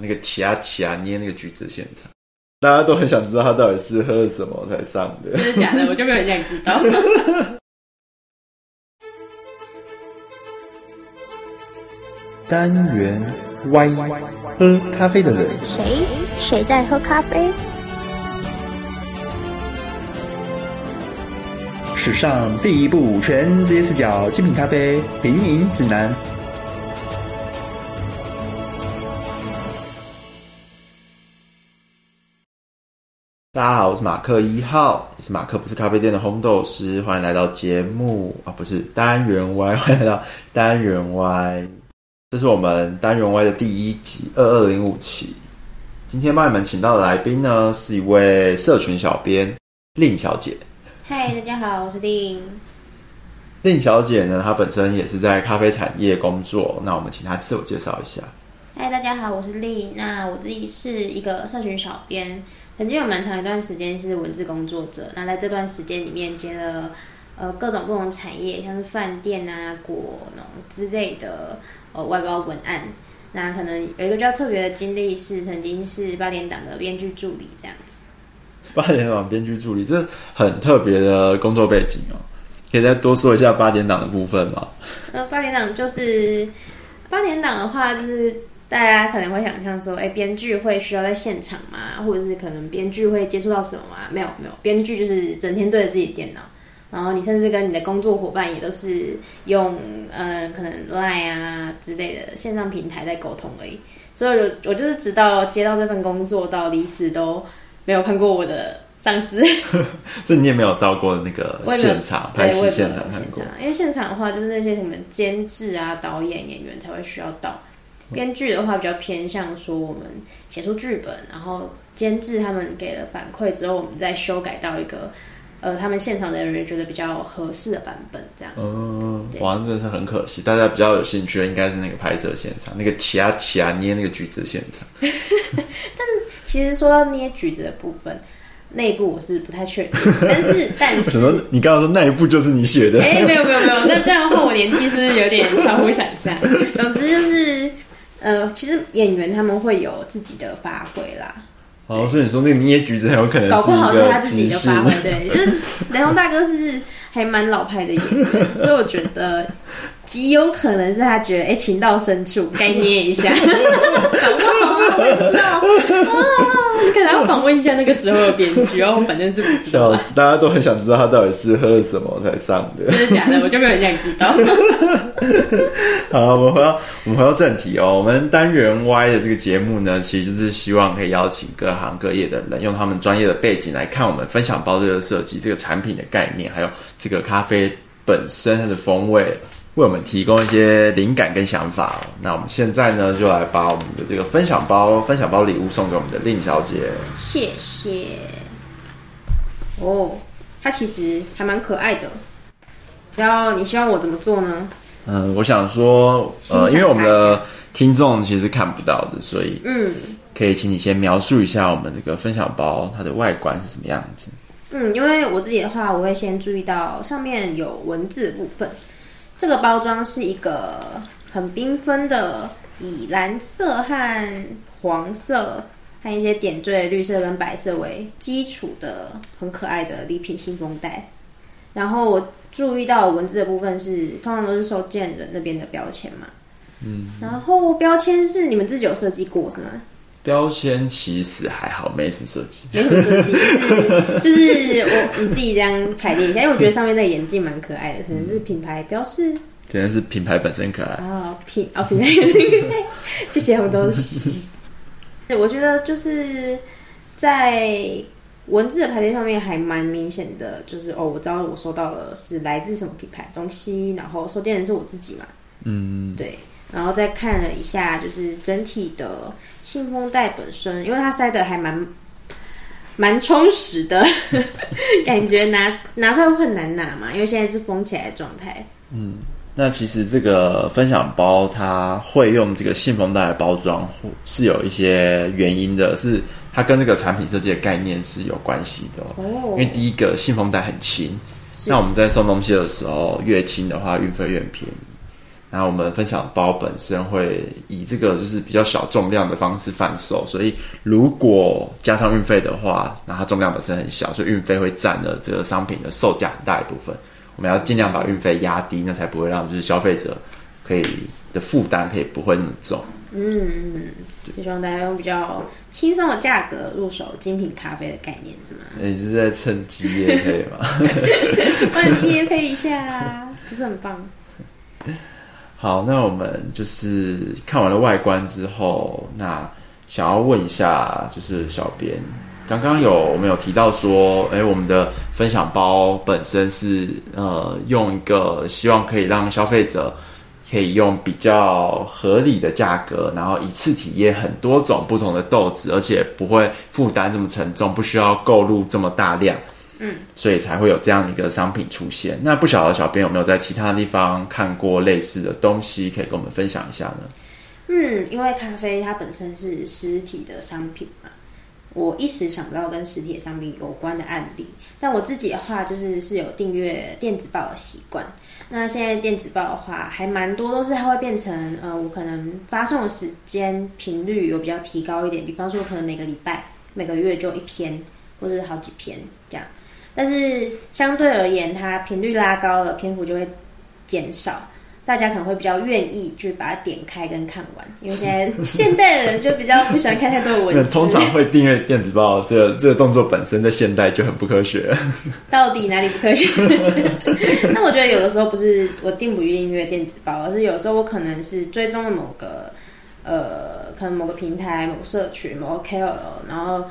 那个奇啊奇啊捏那个橘子现场，大家都很想知道他到底是喝了什么才上的。真的假的？我就没有很想知道。单元 Y，喝咖啡的人。谁？谁在喝咖啡？史上第一部全职业视角精品咖啡品饮指南。大家好，我是马克一号，也是马克不是咖啡店的烘豆师，欢迎来到节目啊，不是单元 Y，欢迎来到单元 Y，这是我们单元 Y 的第一集二二零五期。今天帮你们请到的来宾呢，是一位社群小编令小姐。嗨，大家好，我是令。令小姐呢，她本身也是在咖啡产业工作，那我们请她自我介绍一下。嗨，大家好，我是丽。那我自己是一个社群小编。曾经有蛮长一段时间是文字工作者，那在这段时间里面接了呃各种不同产业，像是饭店啊、果农之类的呃外包文案。那可能有一个比较特别的经历是，曾经是八点档的编剧助理这样子。八点档编剧助理，这很特别的工作背景哦。可以再多说一下八点档的部分吗？呃，八点档就是八点档的话，就是。大家可能会想象说，哎，编剧会需要在现场吗？或者是可能编剧会接触到什么吗？没有，没有，编剧就是整天对着自己电脑，然后你甚至跟你的工作伙伴也都是用呃，可能 Line 啊之类的线上平台在沟通而已。所以我，我就是直到接到这份工作到离职都没有看过我的上司。所以你也没有到过那个 现场拍戏现场看过？因为现场的话，就是那些什么监制啊、导演、演员才会需要到。编剧的话比较偏向说，我们写出剧本，然后监制他们给了反馈之后，我们再修改到一个呃，他们现场的人员觉得比较合适的版本，这样。嗯，哇，真的是很可惜。大家比较有兴趣的应该是那个拍摄现场，那个奇啊奇啊捏那个橘子现场。但其实说到捏橘子的部分，内部我是不太确定。但是 但是，你刚刚说那一部就是你写的？哎、欸，没有没有没有。那这样的话，我年纪是不是有点超乎想象？总之就是。呃，其实演员他们会有自己的发挥啦。哦，所以你说那个捏橘子很有可能，搞不好是他自己的发挥。对，就是雷洪大哥是还蛮老派的演员，所以我觉得极有可能是他觉得，哎、欸，情到深处该捏一下。搞不好我也不知道。哦，你可能要访问一下那个时候的编剧哦，反正是不知道。笑死，大家都很想知道他到底是喝了什么才上的。真的假的？我就没有很想知道。好，我们回到我们回到正题哦。我们单元 Y 的这个节目呢，其实就是希望可以邀请各行各业的人，用他们专业的背景来看我们分享包这个设计、这个产品的概念，还有这个咖啡本身它的风味，为我们提供一些灵感跟想法。那我们现在呢，就来把我们的这个分享包、分享包礼物送给我们的令小姐。谢谢。哦，它其实还蛮可爱的。然后你希望我怎么做呢？嗯，我想说，呃，因为我们的听众其实看不到的，所以，嗯，可以请你先描述一下我们这个分享包它的外观是什么样子。嗯，因为我自己的话，我会先注意到上面有文字的部分。这个包装是一个很缤纷的，以蓝色和黄色和一些点缀的绿色跟白色为基础的很可爱的礼品信封袋。然后我。注意到文字的部分是，通常都是收件人那边的标签嘛。嗯，然后标签是你们自己有设计过是吗？标签其实还好，没什么设计，没什么设计，就是就是我你自己这样排列一下，因为我觉得上面那个眼镜蛮可爱的，可能是品牌标识，可能是品牌本身可爱啊，品啊品牌谢谢红豆师。对，我觉得就是在。文字的排列上面还蛮明显的，就是哦，我知道我收到了是来自什么品牌东西，然后收件人是我自己嘛，嗯，对，然后再看了一下，就是整体的信封袋本身，因为它塞的还蛮蛮充实的，感觉拿拿出来会很难拿嘛，因为现在是封起来的状态。嗯，那其实这个分享包它会用这个信封袋的包装，是有一些原因的，是。它跟这个产品设计的概念是有关系的哦，因为第一个信封袋很轻，那我们在送东西的时候越轻的话运费越便宜。然后我们分享包本身会以这个就是比较小重量的方式贩售，所以如果加上运费的话，那它重量本身很小，所以运费会占了这个商品的售价很大一部分。我们要尽量把运费压低，那才不会让就是消费者可以的负担可以不会那么重。嗯，就希望大家用比较轻松的价格入手精品咖啡的概念是吗？你是在趁机夜配吗？帮你夜配一下，不是很棒？好，那我们就是看完了外观之后，那想要问一下，就是小编，刚刚有我们有提到说，哎，我们的分享包本身是呃用一个希望可以让消费者可以用比较合理的价格，然后一次体验很多种不同的豆子，而且不会负担这么沉重，不需要购入这么大量。所以才会有这样一个商品出现。那不晓得小编有没有在其他地方看过类似的东西，可以跟我们分享一下呢？嗯，因为咖啡它本身是实体的商品嘛，我一时想不到跟实体的商品有关的案例。但我自己的话，就是是有订阅电子报的习惯。那现在电子报的话，还蛮多都是它会变成，呃，我可能发送的时间频率有比较提高一点，比方说可能每个礼拜、每个月就一篇，或者是好几篇这样。但是相对而言，它频率拉高了，篇幅就会减少，大家可能会比较愿意去把它点开跟看完，因为现在现代人就比较不喜欢看太多的文字。通常会订阅电子报，这个、这个动作本身在现代就很不科学。到底哪里不科学？那我觉得有的时候不是我订不订阅电子报，而是有时候我可能是追踪了某个呃，可能某个平台、某个社群、某个 KOL，然后。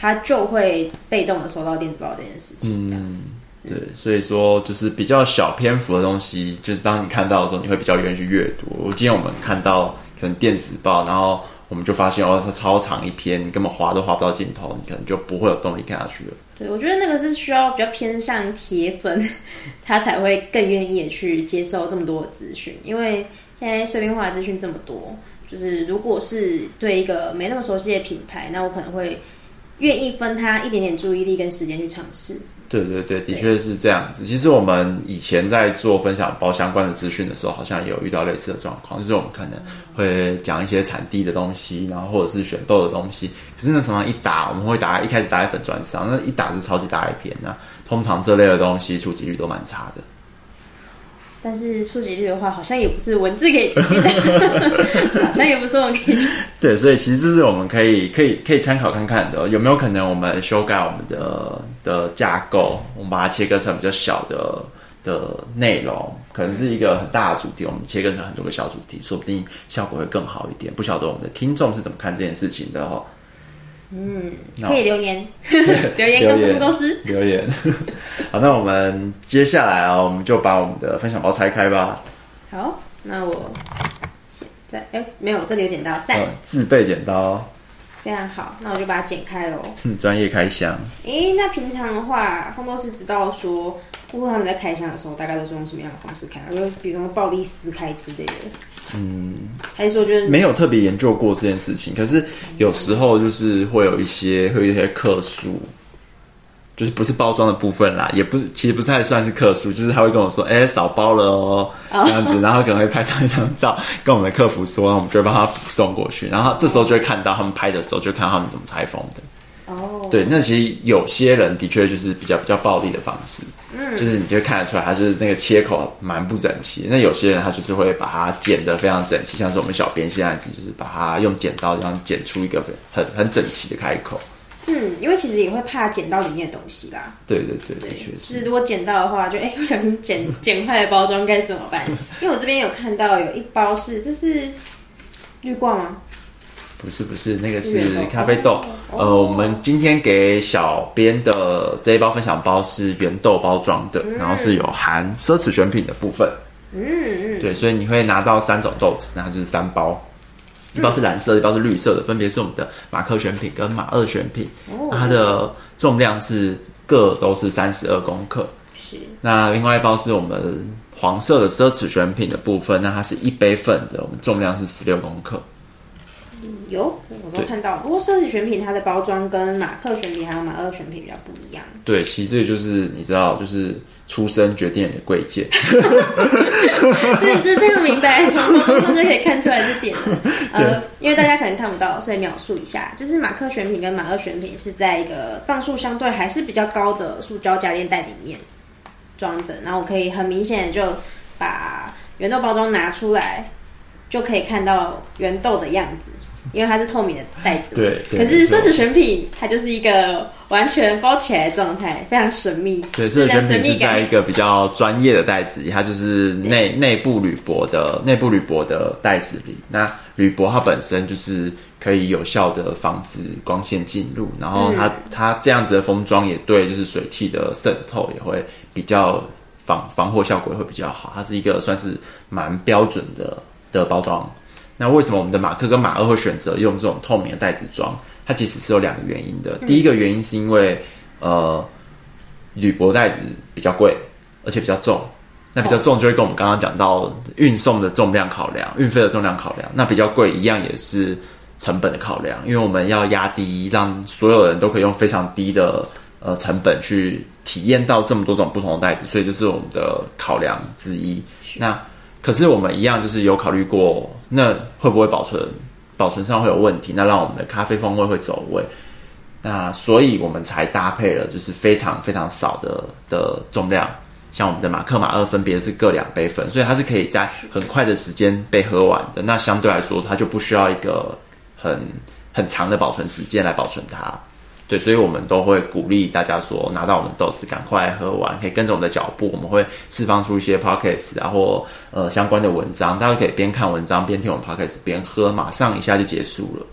他就会被动的收到电子报这件事情，这样子。嗯，对，所以说就是比较小篇幅的东西，就是当你看到的时候，你会比较愿意去阅读。我今天我们看到可能电子报，然后我们就发现哦，它超长一篇，你根本划都划不到尽头，你可能就不会有动力看下去了。对，我觉得那个是需要比较偏向铁粉，他才会更愿意去接受这么多的资讯，因为现在碎片化的资讯这么多，就是如果是对一个没那么熟悉的品牌，那我可能会。愿意分他一点点注意力跟时间去尝试。对对对，的确是这样子。其实我们以前在做分享包相关的资讯的时候，好像也有遇到类似的状况，就是我们可能会讲一些产地的东西，然后或者是选豆的东西。可是那常常一打，我们会打一开始打在粉砖上，那一打是超级大一篇，那通常这类的东西触及率都蛮差的。但是触及率的话，好像也不是文字可以决定的，好像也不是我们可以。对，所以其实这是我们可以可以可以参考看看的，有没有可能我们修改我们的的架构，我们把它切割成比较小的的内容，可能是一个很大的主题，我们切割成很多个小主题，说不定效果会更好一点。不晓得我们的听众是怎么看这件事情的哦。嗯，可以留言，留言告诉我们公司留言。好，那我们接下来啊、哦，我们就把我们的分享包拆开吧。好，那我现在哎，没有，这里有剪刀，在、哦、自备剪刀，非常好。那我就把它剪开喽。嗯，专业开箱。哎，那平常的话，烘豆师知道说，顾客他们在开箱的时候，大概都是用什么样的方式开？就比如说暴力撕开之类的。嗯，还是说觉得没有特别研究过这件事情，可是有时候就是会有一些会有一些客诉，就是不是包装的部分啦，也不其实不太算是客诉，就是他会跟我说，哎、欸，少包了哦，这样子，然后可能会拍上一张照，跟我们的客服说，我们就会帮他送过去，然后这时候就会看到他们拍的时候，就看到他们怎么拆封的。哦，对，那其实有些人的确就是比较比较暴力的方式。嗯，就是你就看得出来，他就是那个切口蛮不整齐。那有些人他就是会把它剪得非常整齐，像是我们小编现在子就是把它用剪刀这样剪出一个很很整齐的开口。嗯，因为其实也会怕剪到里面的东西啦。对对对，对，确实。是如果剪到的话就，就哎不小心剪剪坏了包装该怎么办？因为我这边有看到有一包是这是绿罐吗？不是不是，那个是咖啡豆。呃，我们今天给小编的这一包分享包是原豆包装的，然后是有含奢侈选品的部分。嗯嗯，对，所以你会拿到三种豆子，然后就是三包，一包是蓝色，一包是绿色的，分别是我们的马克选品跟马二选品。它的重量是各都是三十二公克。是。那另外一包是我们黄色的奢侈选品的部分，那它是一杯份的，我们重量是十六公克。有，我都看到。不过设计选品它的包装跟马克选品还有马二选品比较不一样。对，其实这个就是你知道，就是出身决定你的贵贱。这你是非常明白，从包装上就可以看出来这点了。呃，因为大家可能看不到，所以描述一下，就是马克选品跟马二选品是在一个磅数相对还是比较高的塑胶夹链袋里面装着，然后我可以很明显的就把原豆包装拿出来。就可以看到圆豆的样子，因为它是透明的袋子。对。可是奢侈选品它就是一个完全包起来的状态，非常神秘。对，奢侈选品是在一个比较专业的袋子里，它就是内内部铝箔的内部铝箔的袋子里。那铝箔它本身就是可以有效的防止光线进入，然后它、嗯、它这样子的封装也对，就是水汽的渗透也会比较防防护效果也会比较好。它是一个算是蛮标准的。的包装，那为什么我们的马克跟马二会选择用这种透明的袋子装？它其实是有两个原因的。第一个原因是因为，呃，铝箔袋子比较贵，而且比较重。那比较重就会跟我们刚刚讲到运送的重量考量，运费的重量考量。那比较贵一样也是成本的考量，因为我们要压低，让所有人都可以用非常低的呃成本去体验到这么多种不同的袋子，所以这是我们的考量之一。那可是我们一样就是有考虑过，那会不会保存？保存上会有问题，那让我们的咖啡风味会走味。那所以我们才搭配了，就是非常非常少的的重量，像我们的马克马二分别是各两杯粉，所以它是可以在很快的时间被喝完的。那相对来说，它就不需要一个很很长的保存时间来保存它。对，所以我们都会鼓励大家说，拿到我们豆子赶快喝完，可以跟着我们的脚步，我们会释放出一些 podcasts 啊或呃相关的文章，大家可以边看文章边听我们 podcasts 边喝，马上一下就结束了。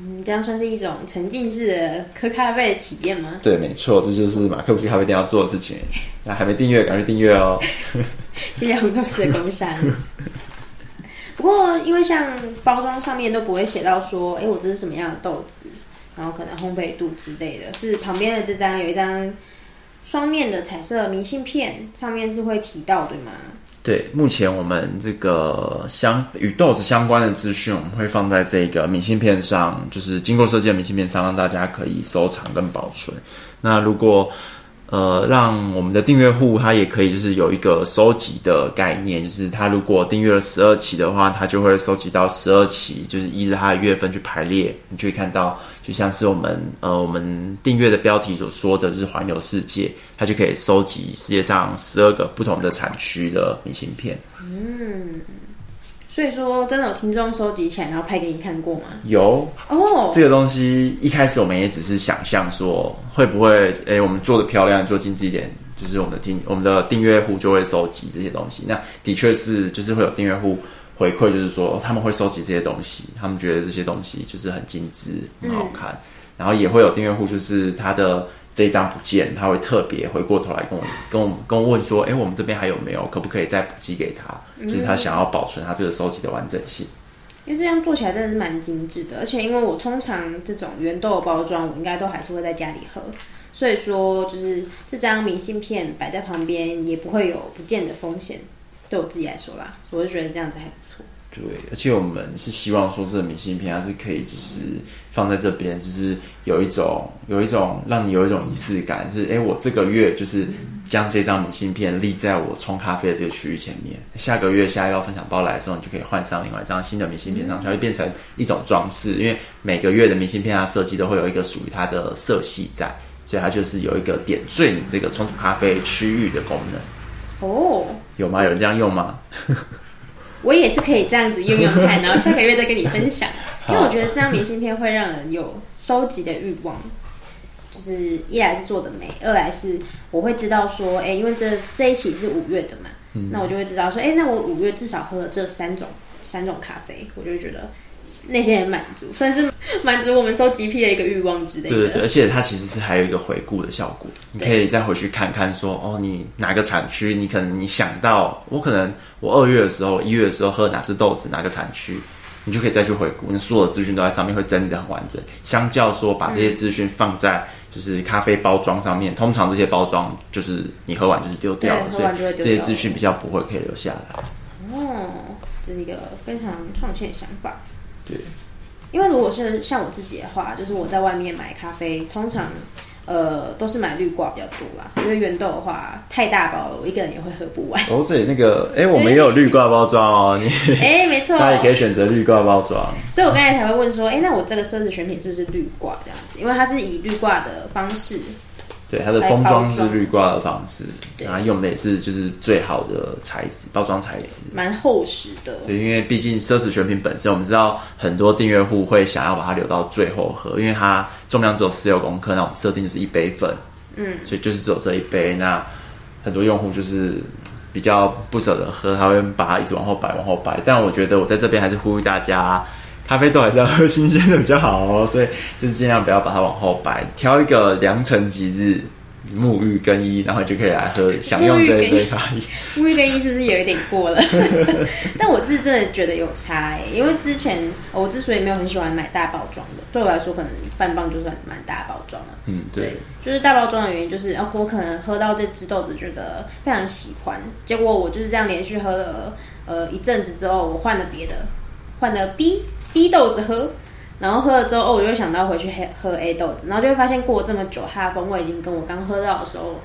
嗯，这样算是一种沉浸式的喝咖啡的体验吗？对，没错，这就是马克不是咖啡店要做的事情。那还没订阅，赶快订阅哦！谢谢红豆师的工商。不过，因为像包装上面都不会写到说，哎，我这是什么样的豆子。然后可能烘焙度之类的，是旁边的这张有一张双面的彩色明信片，上面是会提到，对吗？对，目前我们这个相与豆子相关的资讯，我们会放在这个明信片上，就是经过设计的明信片上，让大家可以收藏跟保存。那如果呃，让我们的订阅户他也可以就是有一个收集的概念，就是他如果订阅了十二期的话，他就会收集到十二期，就是依着他的月份去排列，你就会看到，就像是我们呃我们订阅的标题所说的，就是环游世界，他就可以收集世界上十二个不同的产区的明信片。嗯。所以说，真的有听众收集起来，然后拍给你看过吗？有哦，oh. 这个东西一开始我们也只是想象说，会不会诶，我们做的漂亮，做精致一点，就是我们的听我们的订阅户就会收集这些东西。那的确是，就是会有订阅户回馈，就是说他们会收集这些东西，他们觉得这些东西就是很精致、很好看。嗯、然后也会有订阅户，就是他的。这一张不见，他会特别回过头来跟我、跟我、跟我问说：“哎，我们这边还有没有？可不可以再补寄给他？”就是他想要保存他这个收集的完整性。因为这样做起来真的是蛮精致的，而且因为我通常这种原豆包装，我应该都还是会在家里喝，所以说就是这张明信片摆在旁边也不会有不见的风险。对我自己来说啦，我就觉得这样子还不错。对，而且我们是希望说，这个明信片它是可以，就是放在这边，就是有一种有一种让你有一种仪式感，是哎，我这个月就是将这张明信片立在我冲咖啡的这个区域前面。下个月下一包分享包来的时候，你就可以换上另外一张新的明信片上去，它会变成一种装饰。因为每个月的明信片它设计都会有一个属于它的色系在，所以它就是有一个点缀你这个冲煮咖啡区域的功能。哦，有吗？有人这样用吗？我也是可以这样子用用看，然后下个月再跟你分享。因为我觉得这张明信片会让人有收集的欲望，就是一来是做的美，二来是我会知道说，哎、欸，因为这这一期是五月的嘛，嗯、那我就会知道说，哎、欸，那我五月至少喝了这三种三种咖啡，我就会觉得。那些很满足，算是满足我们收集癖的一个欲望之类的。对对对，而且它其实是还有一个回顾的效果，你可以再回去看看说，哦，你哪个产区，你可能你想到，我可能我二月的时候、一月的时候喝哪只豆子，哪个产区，你就可以再去回顾，那所有的资讯都在上面，会整理的很完整。相较说把这些资讯放在就是咖啡包装上面，嗯、通常这些包装就是你喝完就是丢掉了，掉了，所以这些资讯比较不会可以留下来。哦，这是一个非常创新的想法。对，因为如果是像我自己的话，就是我在外面买咖啡，通常呃都是买绿挂比较多啦，因为原豆的话太大包了，我一个人也会喝不完。哦，这里那个，哎，我们也有绿挂包装哦，你 哎，没错，他也可以选择绿挂包装。所以我刚才才会问说，哎，那我这个奢侈选品是不是绿挂这样子？因为它是以绿挂的方式。对，它的封装是绿挂的方式，然后用的也是就是最好的材质，包装材质，蛮厚实的。对，因为毕竟奢侈选品本身，我们知道很多订阅户会想要把它留到最后喝，因为它重量只有十六公克，那我们设定就是一杯份，嗯，所以就是只有这一杯。那很多用户就是比较不舍得喝，他会把它一直往后摆，往后摆。但我觉得我在这边还是呼吁大家。咖啡豆还是要喝新鲜的比较好哦，所以就是尽量不要把它往后摆，挑一个良辰吉日，沐浴更衣，然后就可以来喝，享用这一杯咖啡。沐浴更衣是不是有一点过了？但我是真的觉得有差诶，因为之前我之所以没有很喜欢买大包装的，对我来说可能半磅就算蛮大包装了。嗯，对，对，就是大包装的原因就是，我可能喝到这支豆子觉得非常喜欢，结果我就是这样连续喝了呃一阵子之后，我换了别的，换了 B。B 豆子喝，然后喝了之后，哦，我就想到回去喝 A 豆子，然后就会发现过了这么久，它的风味已经跟我刚喝到的时候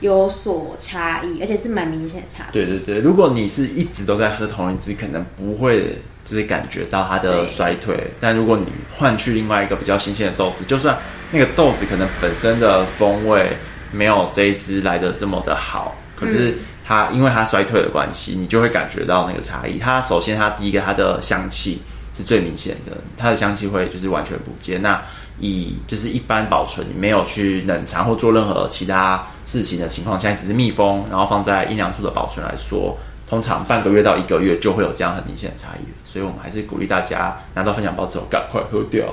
有所差异，而且是蛮明显的差别。对对对，如果你是一直都在喝同一支，可能不会就是感觉到它的衰退。但如果你换去另外一个比较新鲜的豆子，就算那个豆子可能本身的风味没有这一支来的这么的好，可是它因为它衰退的关系，你就会感觉到那个差异。它首先它第一个它的香气。是最明显的，它的香气会就是完全不见。那以就是一般保存，你没有去冷藏或做任何其他事情的情况下，只是密封，然后放在阴凉处的保存来说，通常半个月到一个月就会有这样很明显的差异。所以我们还是鼓励大家拿到分享包之后赶快喝掉。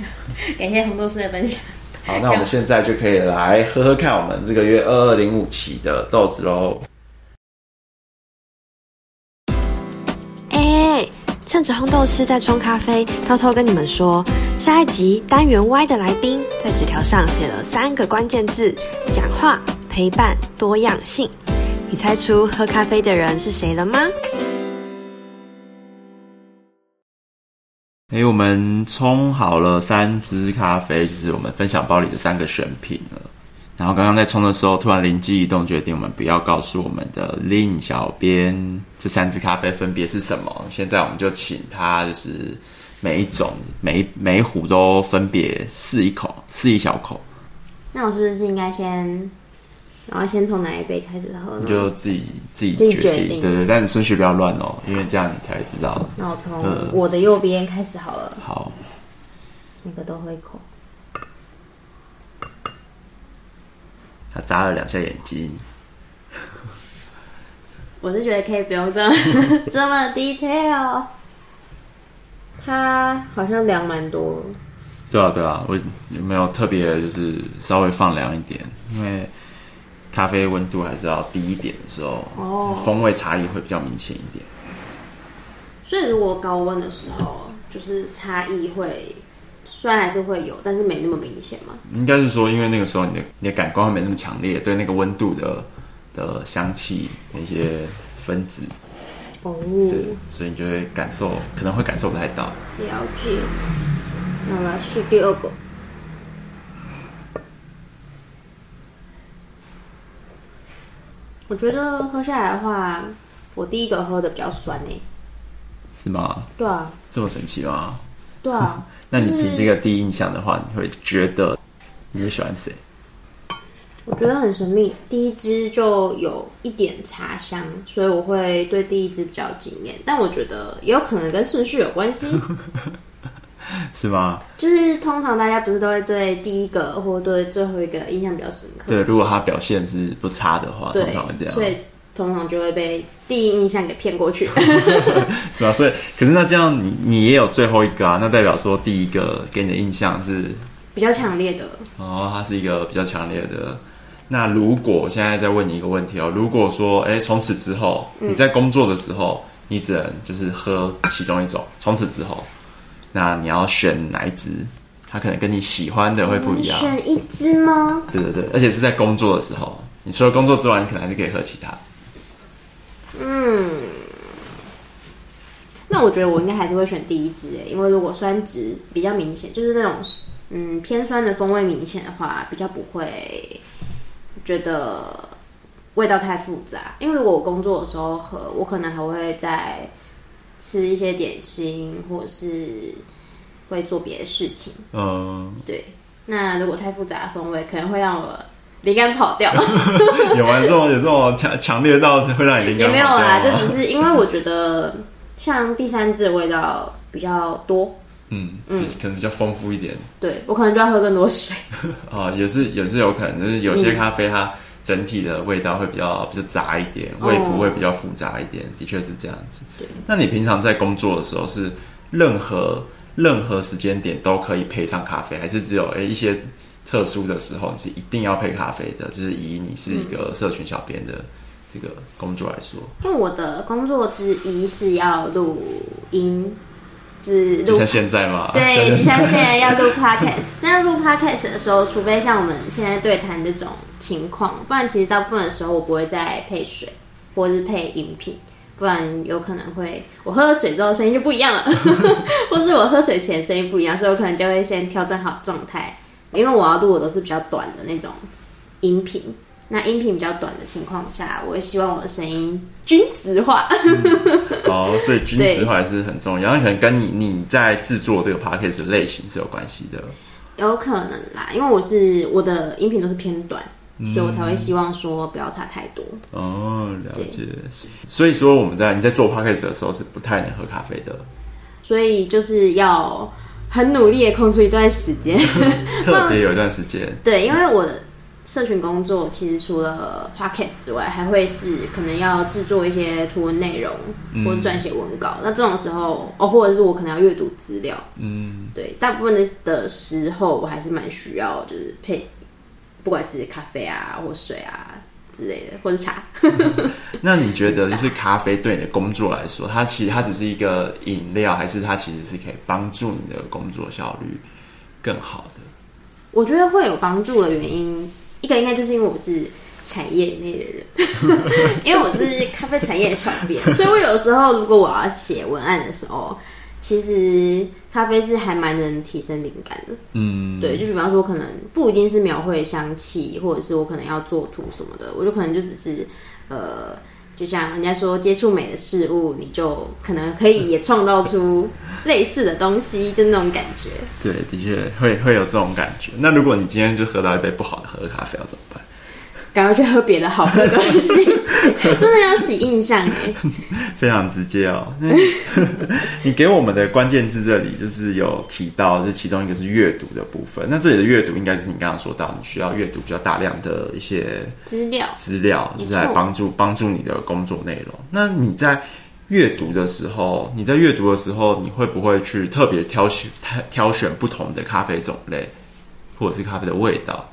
感谢红豆师的分享。好，那我们现在就可以来喝喝看我们这个月二二零五期的豆子喽。红豆师在冲咖啡，偷偷跟你们说，下一集单元 Y 的来宾在纸条上写了三个关键字：讲话、陪伴、多样性。你猜出喝咖啡的人是谁了吗？哎，我们冲好了三支咖啡，就是我们分享包里的三个选品了。然后刚刚在冲的时候，突然灵机一动，决定我们不要告诉我们的 Lin 小编这三支咖啡分别是什么。现在我们就请他，就是每一种每一每一壶都分别试一口，试一小口。那我是不是应该先，然后先从哪一杯开始喝呢？你就自己自己自己决定，对对，但你顺序不要乱哦，因为这样你才知道。那我从我的右边开始好了。好，每个都喝一口。他眨了两下眼睛，我是觉得可以不用这么 这么 detail。它好像凉蛮多。对啊，对啊，我有没有特别就是稍微放凉一点？因为咖啡温度还是要低一点的时候，哦，风味差异会比较明显一点。所以如果高温的时候，就是差异会。虽然还是会有，但是没那么明显嘛。应该是说，因为那个时候你的你的感官会没那么强烈，对那个温度的的香气那些分子哦，对，所以你就会感受可能会感受不太到。了解。那我来试第二个。我觉得喝下来的话，我第一个喝的比较酸诶。是吗？对啊。这么神奇吗？对啊。那你凭这个第一印象的话，你会觉得你会喜欢谁？我觉得很神秘，第一支就有一点茶香，所以我会对第一支比较惊艳。但我觉得也有可能跟顺序有关系，是吗？就是通常大家不是都会对第一个或对最后一个印象比较深刻？对，如果他表现是不差的话，通常会这样。所以通常就会被第一印象给骗过去，是吧？所以，可是那这样你你也有最后一个啊？那代表说第一个给你的印象是比较强烈的哦，它是一个比较强烈的。那如果现在再问你一个问题哦，如果说哎，从此之后你在工作的时候，嗯、你只能就是喝其中一种，从此之后，那你要选哪一支？它可能跟你喜欢的会不一样。选一支吗？对对对，而且是在工作的时候，你除了工作之外，你可能还是可以喝其他。那我觉得我应该还是会选第一支诶，因为如果酸值比较明显，就是那种嗯偏酸的风味明显的话，比较不会觉得味道太复杂。因为如果我工作的时候喝，我可能还会再吃一些点心，或者是会做别的事情。嗯，对。那如果太复杂的风味，可能会让我灵感跑掉。有啊，这种有这种强强烈到会让你灵感跑掉？也没有啦，就只是因为我觉得像第三支的味道比较多，嗯嗯，可能比较丰富一点。对，我可能就要喝更多水。哦，也是也是有可能，就是有些咖啡它整体的味道会比较比较杂一点，味谱会比较复杂一点，的确是这样子。对，那你平常在工作的时候是任何？任何时间点都可以配上咖啡，还是只有诶一些特殊的时候你是一定要配咖啡的？就是以你是一个社群小编的这个工作来说，因为我的工作之一是要录音，就是就像现在嘛，对，就像现在要录 podcast。现在录 podcast 的时候，除非像我们现在对谈这种情况，不然其实大部分的时候我不会再配水或是配饮品。不然有可能会，我喝了水之后声音就不一样了，或是我喝水前声音不一样，所以我可能就会先调整好状态，因为我要录的都是比较短的那种音频。那音频比较短的情况下，我也希望我的声音均值化。嗯、哦，所以均值化还是很重要，然后可能跟你你在制作这个 podcast 类型是有关系的。有可能啦，因为我是我的音频都是偏短。所以我才会希望说不要差太多。哦，了解。所以说我们在你在做 podcast 的时候是不太能喝咖啡的。所以就是要很努力的空出一段时间，特别有一段时间。对，因为我的社群工作其实除了 podcast 之外，还会是可能要制作一些图文内容，或者撰写文稿。嗯、那这种时候，哦，或者是我可能要阅读资料。嗯，对，大部分的的时候，我还是蛮需要就是配。不管是咖啡啊，或水啊之类的，或者茶。那你觉得，就是咖啡对你的工作来说，它其实它只是一个饮料，还是它其实是可以帮助你的工作效率更好的？我觉得会有帮助的原因，一个应该就是因为我是产业内的人，因为我是咖啡产业的小编，所以我有时候如果我要写文案的时候。其实咖啡是还蛮能提升灵感的，嗯，对，就比方说，可能不一定是描绘香气，或者是我可能要做图什么的，我就可能就只是，呃，就像人家说接触美的事物，你就可能可以也创造出 类似的东西，就那种感觉。对，的确会会有这种感觉。那如果你今天就喝到一杯不好的喝的咖啡，要怎么办？赶快去喝别的好喝的东西，真的要洗印象哎，非常直接哦。你给我们的关键字这里就是有提到，这其中一个是阅读的部分。那这里的阅读应该就是你刚刚说到，你需要阅读比较大量的一些资料，资料就是来帮助帮助你的工作内容。那你在阅读的时候，你在阅读的时候，你会不会去特别挑选挑选不同的咖啡种类，或者是咖啡的味道？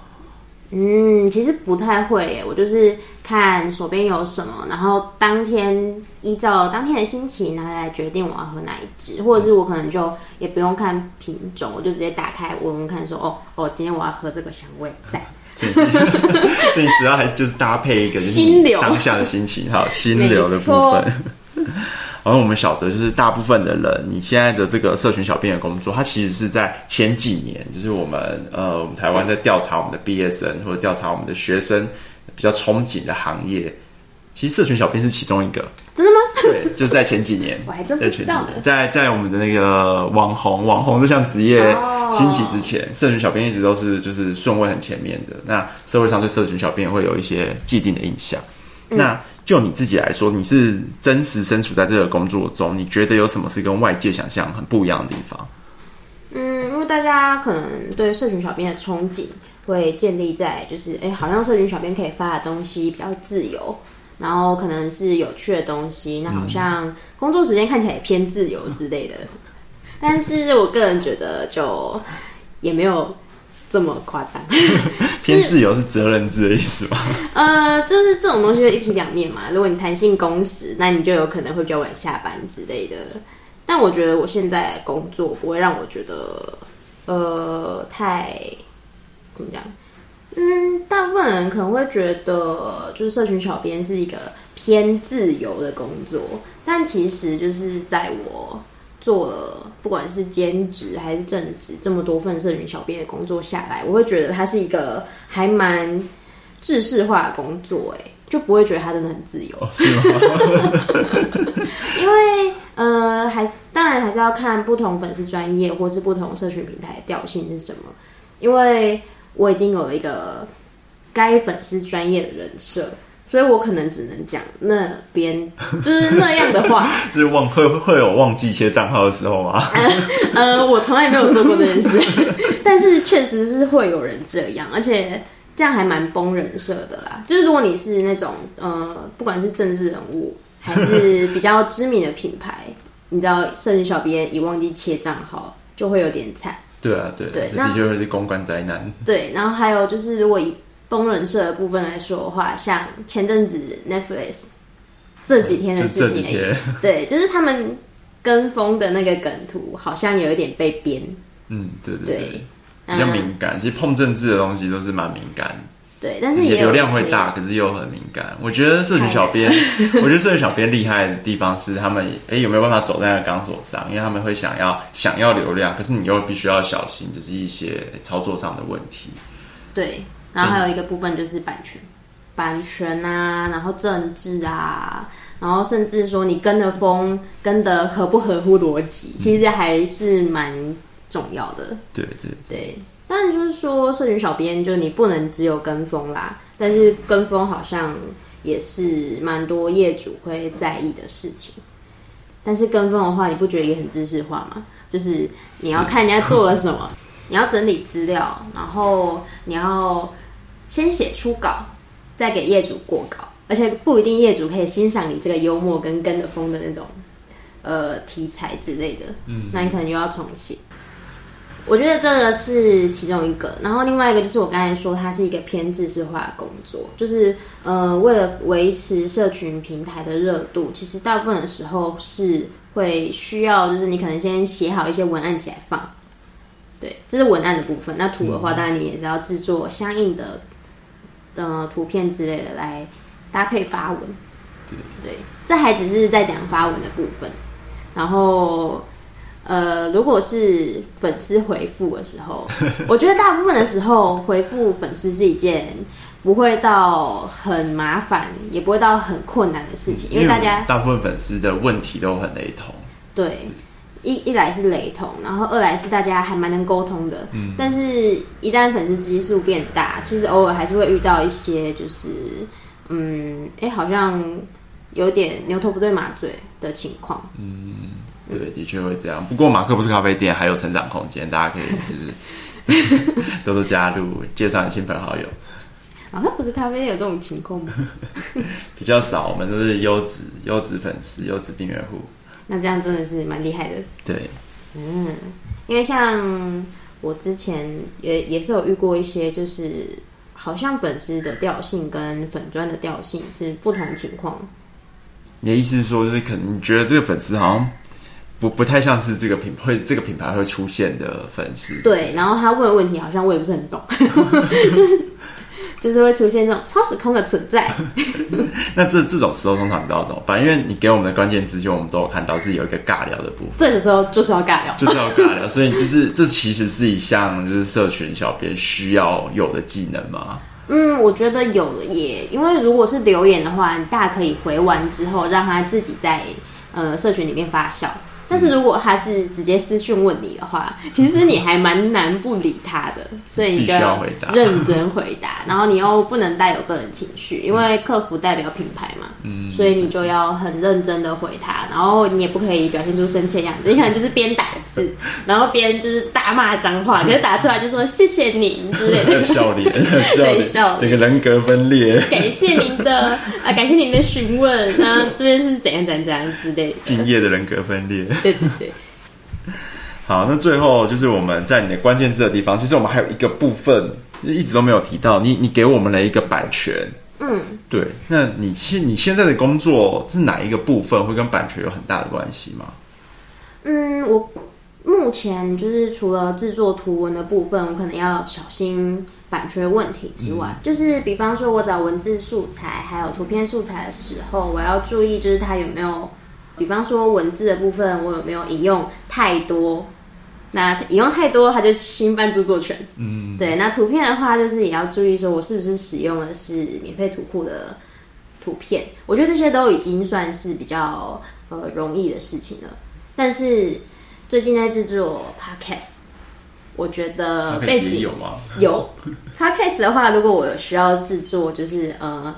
嗯，其实不太会耶，我就是看手边有什么，然后当天依照当天的心情，然后来决定我要喝哪一支，或者是我可能就也不用看品种，我就直接打开闻闻看说，说哦哦，今天我要喝这个香味，在。所以主要还是就是搭配一个心流当下的心情，好，心流的部分。然后我们晓得，就是大部分的人，你现在的这个社群小编的工作，它其实是在前几年，就是我们呃，我们台湾在调查我们的毕业生或者调查我们的学生比较憧憬的行业，其实社群小编是其中一个。真的吗？对，就是在前几年，我还真不知道。在在我们的那个网红网红这项职业兴起之前，社群小编一直都是就是顺位很前面的。那社会上对社群小编会有一些既定的印象。那就你自己来说，你是真实身处在这个工作中，你觉得有什么是跟外界想象很不一样的地方？嗯，因为大家可能对社群小编的憧憬会建立在就是，哎、好像社群小编可以发的东西比较自由，然后可能是有趣的东西，那好像工作时间看起来也偏自由之类的。但是我个人觉得，就也没有。这么夸张？偏自由是责任制的意思吗？呃，就是这种东西一体两面嘛。如果你弹性工时，那你就有可能会比较晚下班之类的。但我觉得我现在工作不会让我觉得，呃，太怎么讲？嗯，大部分人可能会觉得，就是社群小编是一个偏自由的工作。但但其实就是在我做了不管是兼职还是正职这么多份社群小编的工作下来，我会觉得它是一个还蛮制式化的工作，哎，就不会觉得它真的很自由。哦、是吗？因为呃，还当然还是要看不同粉丝专业或是不同社群平台的调性是什么，因为我已经有了一个该粉丝专业的人设。所以我可能只能讲那边 就是那样的话，就是忘会会有忘记切账号的时候吗？呃，呃我从来没有做过这件事，但是确实是会有人这样，而且这样还蛮崩人设的啦。就是如果你是那种呃，不管是政治人物还是比较知名的品牌，你知道，社群小编一忘记切账号，就会有点惨。对啊，对，对，这的确会是公关灾难。对，然后还有就是如果一。崩人设的部分来说的话，像前阵子 Netflix 这几天的事情而已，对，就是他们跟风的那个梗图，好像有一点被编。嗯，对对对，对比较敏感。嗯、其实碰政治的东西都是蛮敏感。对，但是也流量会大，可是又很敏感。我觉得社群小编，我觉得社群小编厉害的地方是他们，哎，有没有办法走在那个钢索上？因为他们会想要想要流量，可是你又必须要小心，就是一些操作上的问题。对。然后还有一个部分就是版权，版权啊，然后政治啊，然后甚至说你跟的风跟的合不合乎逻辑，其实还是蛮重要的。对对对，当然就是说，社群小编就你不能只有跟风啦，但是跟风好像也是蛮多业主会在意的事情。但是跟风的话，你不觉得也很知识化吗？就是你要看人家做了什么。你要整理资料，然后你要先写初稿，再给业主过稿，而且不一定业主可以欣赏你这个幽默跟跟着风的那种呃题材之类的，嗯，那你可能又要重写。我觉得这个是其中一个，然后另外一个就是我刚才说，它是一个偏制式化的工作，就是呃为了维持社群平台的热度，其实大部分的时候是会需要，就是你可能先写好一些文案起来放。对，这是文案的部分。那图的话，当然你也是要制作相应的呃图片之类的来搭配发文。对，对，这还只是在讲发文的部分。然后，呃，如果是粉丝回复的时候，我觉得大部分的时候回复粉丝是一件不会到很麻烦，也不会到很困难的事情，因为大家大部分粉丝的问题都很雷同。对。对一一来是雷同，然后二来是大家还蛮能沟通的。嗯，但是一旦粉丝基数变大，其实偶尔还是会遇到一些就是，嗯，哎，好像有点牛头不对马嘴的情况。嗯，对，的确会这样。不过马克不是咖啡店，还有成长空间，大家可以就是 多多加入，介绍你亲朋好友。马克不是咖啡店有这种情况吗？比较少，我们都是优质优质粉丝、优质订阅户。那这样真的是蛮厉害的。对，嗯，因为像我之前也也是有遇过一些，就是好像粉丝的调性跟粉砖的调性是不同情况。你的意思是说，就是可能你觉得这个粉丝好像不不太像是这个品会这个品牌会出现的粉丝？对，然后他问的问题好像我也不是很懂。就 是就是会出现这种超时空的存在。那这这种时候通常你都要怎么办？因为你给我们的关键字，就我们都有看到是有一个尬聊的部分。这个时候就是要尬聊，就是要尬聊。所以就是这其实是一项就是社群小编需要有的技能吗？嗯，我觉得有了耶。因为如果是留言的话，你大家可以回完之后让他自己在呃社群里面发酵。但是如果他是直接私讯问你的话，其实你还蛮难不理他的，所以你就要认真回答，然后你又不能带有个人情绪，因为客服代表品牌嘛，嗯，所以你就要很认真的回他，然后你也不可以表现出生气的样子，你可能就是边打字，然后边就是大骂脏话，可是打出来就说谢谢您之类的，笑脸，对，笑脸，整个人格分裂，感谢您的啊，感谢您的询问，那这边是怎样怎样怎样之类的，敬业的人格分裂。对对对，好，那最后就是我们在你的关键字的地方，其实我们还有一个部分一直都没有提到，你你给我们了一个版权，嗯，对，那你现你现在的工作是哪一个部分会跟版权有很大的关系吗？嗯，我目前就是除了制作图文的部分，我可能要小心版权问题之外，嗯、就是比方说我找文字素材还有图片素材的时候，我要注意就是它有没有。比方说文字的部分，我有没有引用太多？那引用太多，它就侵犯著作权。嗯，对。那图片的话，就是也要注意说，我是不是使用的是免费图库的图片？我觉得这些都已经算是比较呃容易的事情了。但是最近在制作 Podcast，我觉得背景有吗？有 Podcast 的话，如果我有需要制作，就是呃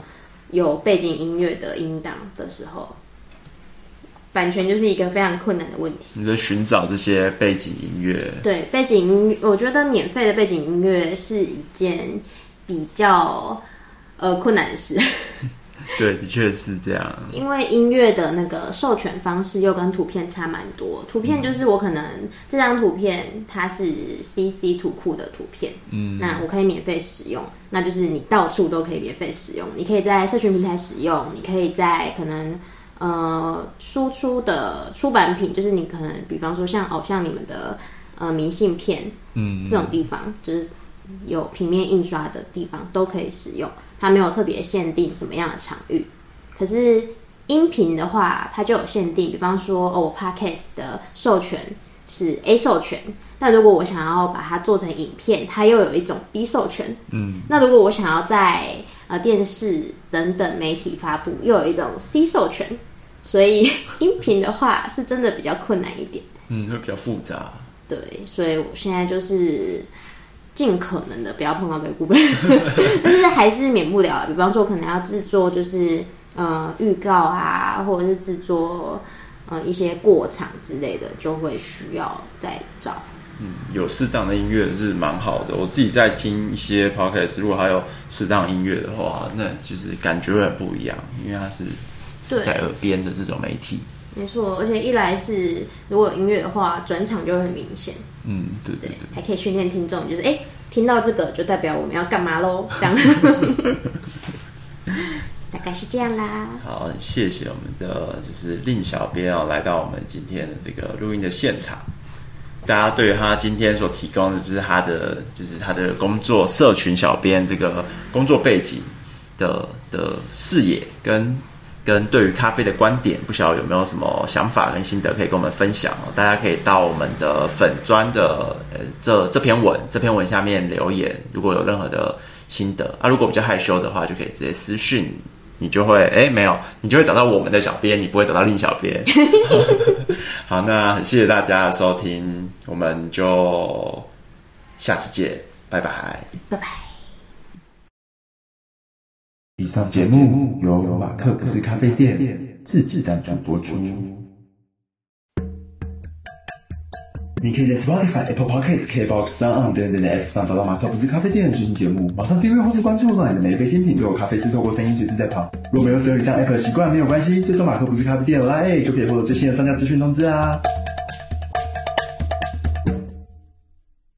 有背景音乐的音档的时候。版权就是一个非常困难的问题。你在寻找这些背景音乐？对，背景音乐，我觉得免费的背景音乐是一件比较呃困难的事。对，的确是这样。因为音乐的那个授权方式又跟图片差蛮多。图片就是我可能这张图片它是 CC 图库的图片，嗯，那我可以免费使用，那就是你到处都可以免费使用。你可以在社群平台使用，你可以在可能。呃，输出的出版品就是你可能，比方说像偶，像你们的呃明信片，嗯，这种地方就是有平面印刷的地方都可以使用，它没有特别限定什么样的场域。可是音频的话，它就有限定，比方说哦，Podcast 的授权是 A 授权，那如果我想要把它做成影片，它又有一种 B 授权，嗯，那如果我想要在呃电视等等媒体发布，又有一种 C 授权。所以 音频的话是真的比较困难一点，嗯，会比较复杂。对，所以我现在就是尽可能的不要碰到这个部分，但是还是免不了。比方说，可能要制作就是呃预告啊，或者是制作呃一些过场之类的，就会需要再找。嗯，有适当的音乐是蛮好的。我自己在听一些 podcast，如果还有适当音乐的话，那就是感觉会很不一样，因为它是。在耳边的这种媒体，没错，而且一来是如果有音乐的话，转场就会很明显。嗯，对对对，对，还可以训练听众，就是哎，听到这个就代表我们要干嘛喽？这样，大概是这样啦。好，谢谢我们的就是令小编哦，来到我们今天的这个录音的现场。大家对他今天所提供的，就是他的就是他的工作，社群小编这个工作背景的的视野跟。跟对于咖啡的观点，不晓得有没有什么想法跟心得可以跟我们分享哦？大家可以到我们的粉砖的呃这这篇文这篇文下面留言，如果有任何的心得啊，如果比较害羞的话，就可以直接私讯，你就会哎没有，你就会找到我们的小编，你不会找到另小编。好，那很谢谢大家的收听，我们就下次见，拜拜，拜拜。以上节目由马克不是咖啡店自制赞助播出。你可以在 Spotify、Apple Podcasts、KBox、SoundOn 等等的 App 上找到马克不是咖啡店的最新节目。马上订阅或是关注我，让你的每一杯精品都有咖啡师透过声音随时在旁。如果没有使用以上 App 的习惯没有关系，追踪马克不是咖啡店的 LINE 就可以获得最新的商家资讯通知啊。